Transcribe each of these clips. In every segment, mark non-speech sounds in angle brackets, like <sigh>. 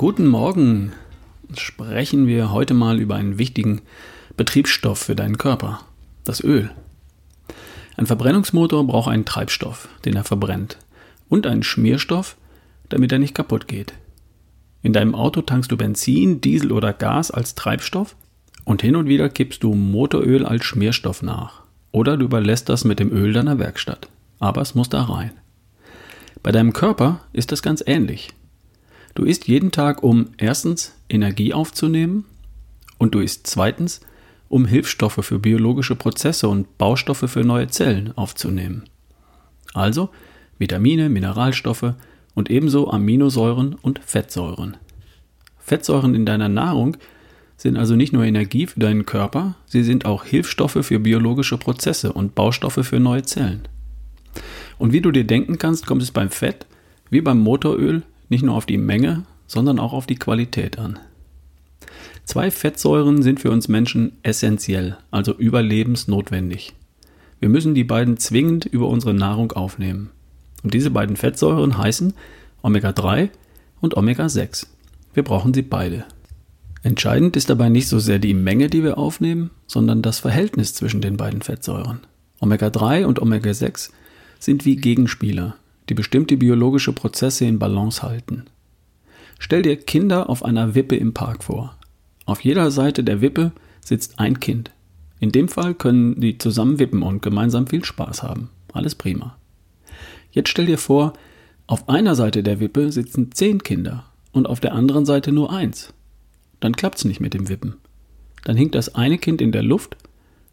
Guten Morgen. Sprechen wir heute mal über einen wichtigen Betriebsstoff für deinen Körper, das Öl. Ein Verbrennungsmotor braucht einen Treibstoff, den er verbrennt, und einen Schmierstoff, damit er nicht kaputt geht. In deinem Auto tankst du Benzin, Diesel oder Gas als Treibstoff und hin und wieder kippst du Motoröl als Schmierstoff nach. Oder du überlässt das mit dem Öl deiner Werkstatt. Aber es muss da rein. Bei deinem Körper ist das ganz ähnlich. Du isst jeden Tag, um erstens Energie aufzunehmen und du isst zweitens, um Hilfsstoffe für biologische Prozesse und Baustoffe für neue Zellen aufzunehmen. Also Vitamine, Mineralstoffe und ebenso Aminosäuren und Fettsäuren. Fettsäuren in deiner Nahrung sind also nicht nur Energie für deinen Körper, sie sind auch Hilfsstoffe für biologische Prozesse und Baustoffe für neue Zellen. Und wie du dir denken kannst, kommt es beim Fett wie beim Motoröl nicht nur auf die Menge, sondern auch auf die Qualität an. Zwei Fettsäuren sind für uns Menschen essentiell, also überlebensnotwendig. Wir müssen die beiden zwingend über unsere Nahrung aufnehmen. Und diese beiden Fettsäuren heißen Omega-3 und Omega-6. Wir brauchen sie beide. Entscheidend ist dabei nicht so sehr die Menge, die wir aufnehmen, sondern das Verhältnis zwischen den beiden Fettsäuren. Omega-3 und Omega-6 sind wie Gegenspieler, die bestimmte biologische Prozesse in Balance halten. Stell dir Kinder auf einer Wippe im Park vor. Auf jeder Seite der Wippe sitzt ein Kind. In dem Fall können die zusammen wippen und gemeinsam viel Spaß haben. Alles prima. Jetzt stell dir vor, auf einer Seite der Wippe sitzen zehn Kinder und auf der anderen Seite nur eins dann klappt's nicht mit dem Wippen. Dann hinkt das eine Kind in der Luft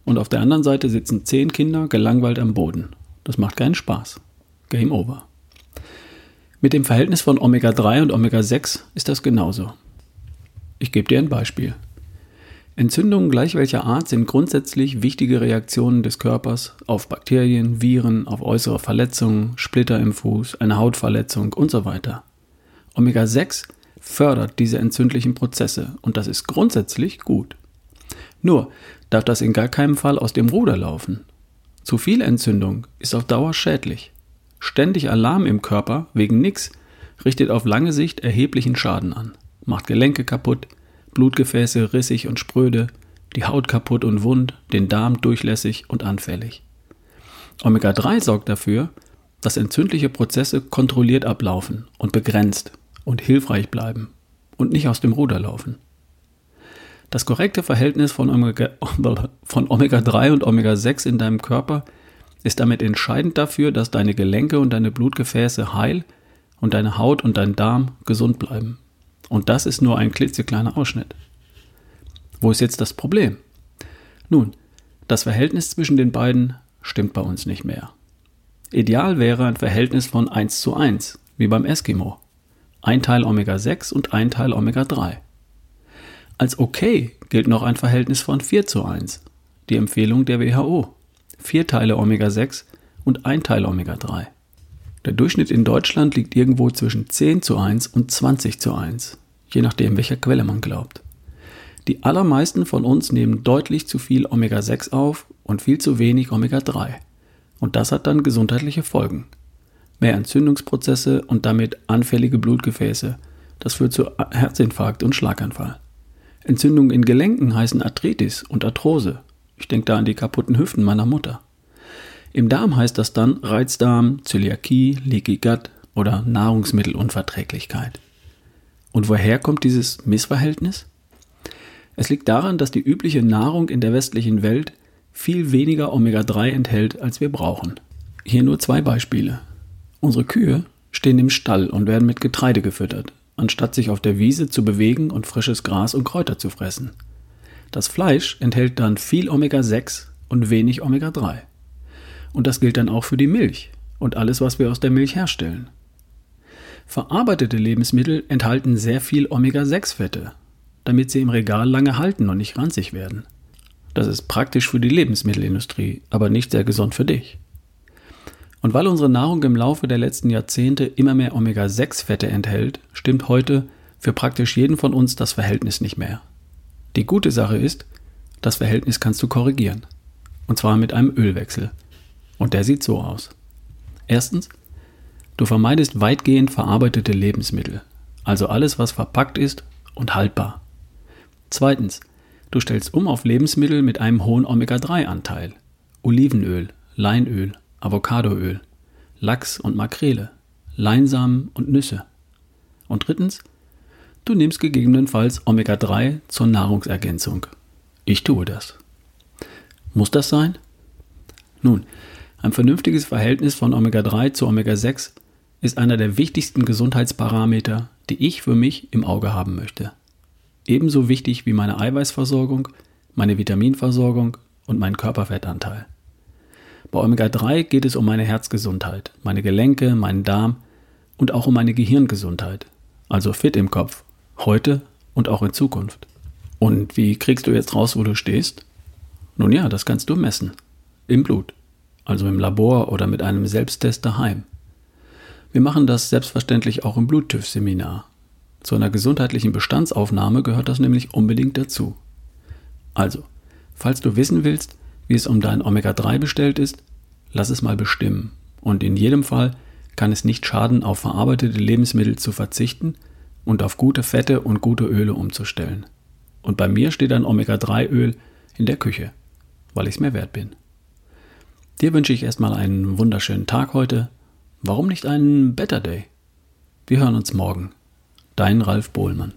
und auf der anderen Seite sitzen zehn Kinder gelangweilt am Boden. Das macht keinen Spaß. Game over. Mit dem Verhältnis von Omega-3 und Omega-6 ist das genauso. Ich gebe dir ein Beispiel. Entzündungen gleich welcher Art sind grundsätzlich wichtige Reaktionen des Körpers auf Bakterien, Viren, auf äußere Verletzungen, Splitter im Fuß, eine Hautverletzung und so weiter. Omega-6 fördert diese entzündlichen Prozesse und das ist grundsätzlich gut. Nur darf das in gar keinem Fall aus dem Ruder laufen. Zu viel Entzündung ist auf Dauer schädlich. Ständig Alarm im Körper wegen nix richtet auf lange Sicht erheblichen Schaden an, macht Gelenke kaputt, Blutgefäße rissig und spröde, die Haut kaputt und wund, den Darm durchlässig und anfällig. Omega-3 sorgt dafür, dass entzündliche Prozesse kontrolliert ablaufen und begrenzt und hilfreich bleiben und nicht aus dem Ruder laufen. Das korrekte Verhältnis von Omega, <laughs> von Omega 3 und Omega 6 in deinem Körper ist damit entscheidend dafür, dass deine Gelenke und deine Blutgefäße heil und deine Haut und dein Darm gesund bleiben. Und das ist nur ein klitzekleiner Ausschnitt. Wo ist jetzt das Problem? Nun, das Verhältnis zwischen den beiden stimmt bei uns nicht mehr. Ideal wäre ein Verhältnis von 1 zu 1, wie beim Eskimo ein Teil Omega-6 und ein Teil Omega-3. Als okay gilt noch ein Verhältnis von 4 zu 1, die Empfehlung der WHO. Vier Teile Omega-6 und ein Teil Omega-3. Der Durchschnitt in Deutschland liegt irgendwo zwischen 10 zu 1 und 20 zu 1, je nachdem, welcher Quelle man glaubt. Die allermeisten von uns nehmen deutlich zu viel Omega-6 auf und viel zu wenig Omega-3. Und das hat dann gesundheitliche Folgen mehr Entzündungsprozesse und damit anfällige Blutgefäße. Das führt zu Herzinfarkt und Schlaganfall. Entzündungen in Gelenken heißen Arthritis und Arthrose. Ich denke da an die kaputten Hüften meiner Mutter. Im Darm heißt das dann Reizdarm, Zöliakie, Leaky Gut oder Nahrungsmittelunverträglichkeit. Und woher kommt dieses Missverhältnis? Es liegt daran, dass die übliche Nahrung in der westlichen Welt viel weniger Omega-3 enthält, als wir brauchen. Hier nur zwei Beispiele. Unsere Kühe stehen im Stall und werden mit Getreide gefüttert, anstatt sich auf der Wiese zu bewegen und frisches Gras und Kräuter zu fressen. Das Fleisch enthält dann viel Omega-6 und wenig Omega-3. Und das gilt dann auch für die Milch und alles, was wir aus der Milch herstellen. Verarbeitete Lebensmittel enthalten sehr viel Omega-6-Fette, damit sie im Regal lange halten und nicht ranzig werden. Das ist praktisch für die Lebensmittelindustrie, aber nicht sehr gesund für dich. Und weil unsere Nahrung im Laufe der letzten Jahrzehnte immer mehr Omega-6-Fette enthält, stimmt heute für praktisch jeden von uns das Verhältnis nicht mehr. Die gute Sache ist, das Verhältnis kannst du korrigieren. Und zwar mit einem Ölwechsel. Und der sieht so aus. Erstens, du vermeidest weitgehend verarbeitete Lebensmittel. Also alles, was verpackt ist und haltbar. Zweitens, du stellst um auf Lebensmittel mit einem hohen Omega-3-Anteil. Olivenöl, Leinöl, Avocadoöl, Lachs und Makrele, Leinsamen und Nüsse. Und drittens, du nimmst gegebenenfalls Omega-3 zur Nahrungsergänzung. Ich tue das. Muss das sein? Nun, ein vernünftiges Verhältnis von Omega-3 zu Omega-6 ist einer der wichtigsten Gesundheitsparameter, die ich für mich im Auge haben möchte. Ebenso wichtig wie meine Eiweißversorgung, meine Vitaminversorgung und mein Körperfettanteil. Bei Omega-3 geht es um meine Herzgesundheit, meine Gelenke, meinen Darm und auch um meine Gehirngesundheit, also fit im Kopf, heute und auch in Zukunft. Und wie kriegst du jetzt raus, wo du stehst? Nun ja, das kannst du messen. Im Blut, also im Labor oder mit einem Selbsttest daheim. Wir machen das selbstverständlich auch im Bluttüv-Seminar. Zu einer gesundheitlichen Bestandsaufnahme gehört das nämlich unbedingt dazu. Also, falls du wissen willst, wie es um dein Omega-3 bestellt ist, lass es mal bestimmen. Und in jedem Fall kann es nicht schaden, auf verarbeitete Lebensmittel zu verzichten und auf gute Fette und gute Öle umzustellen. Und bei mir steht ein Omega-3-Öl in der Küche, weil ich es mir wert bin. Dir wünsche ich erstmal einen wunderschönen Tag heute. Warum nicht einen Better Day? Wir hören uns morgen. Dein Ralf Bohlmann.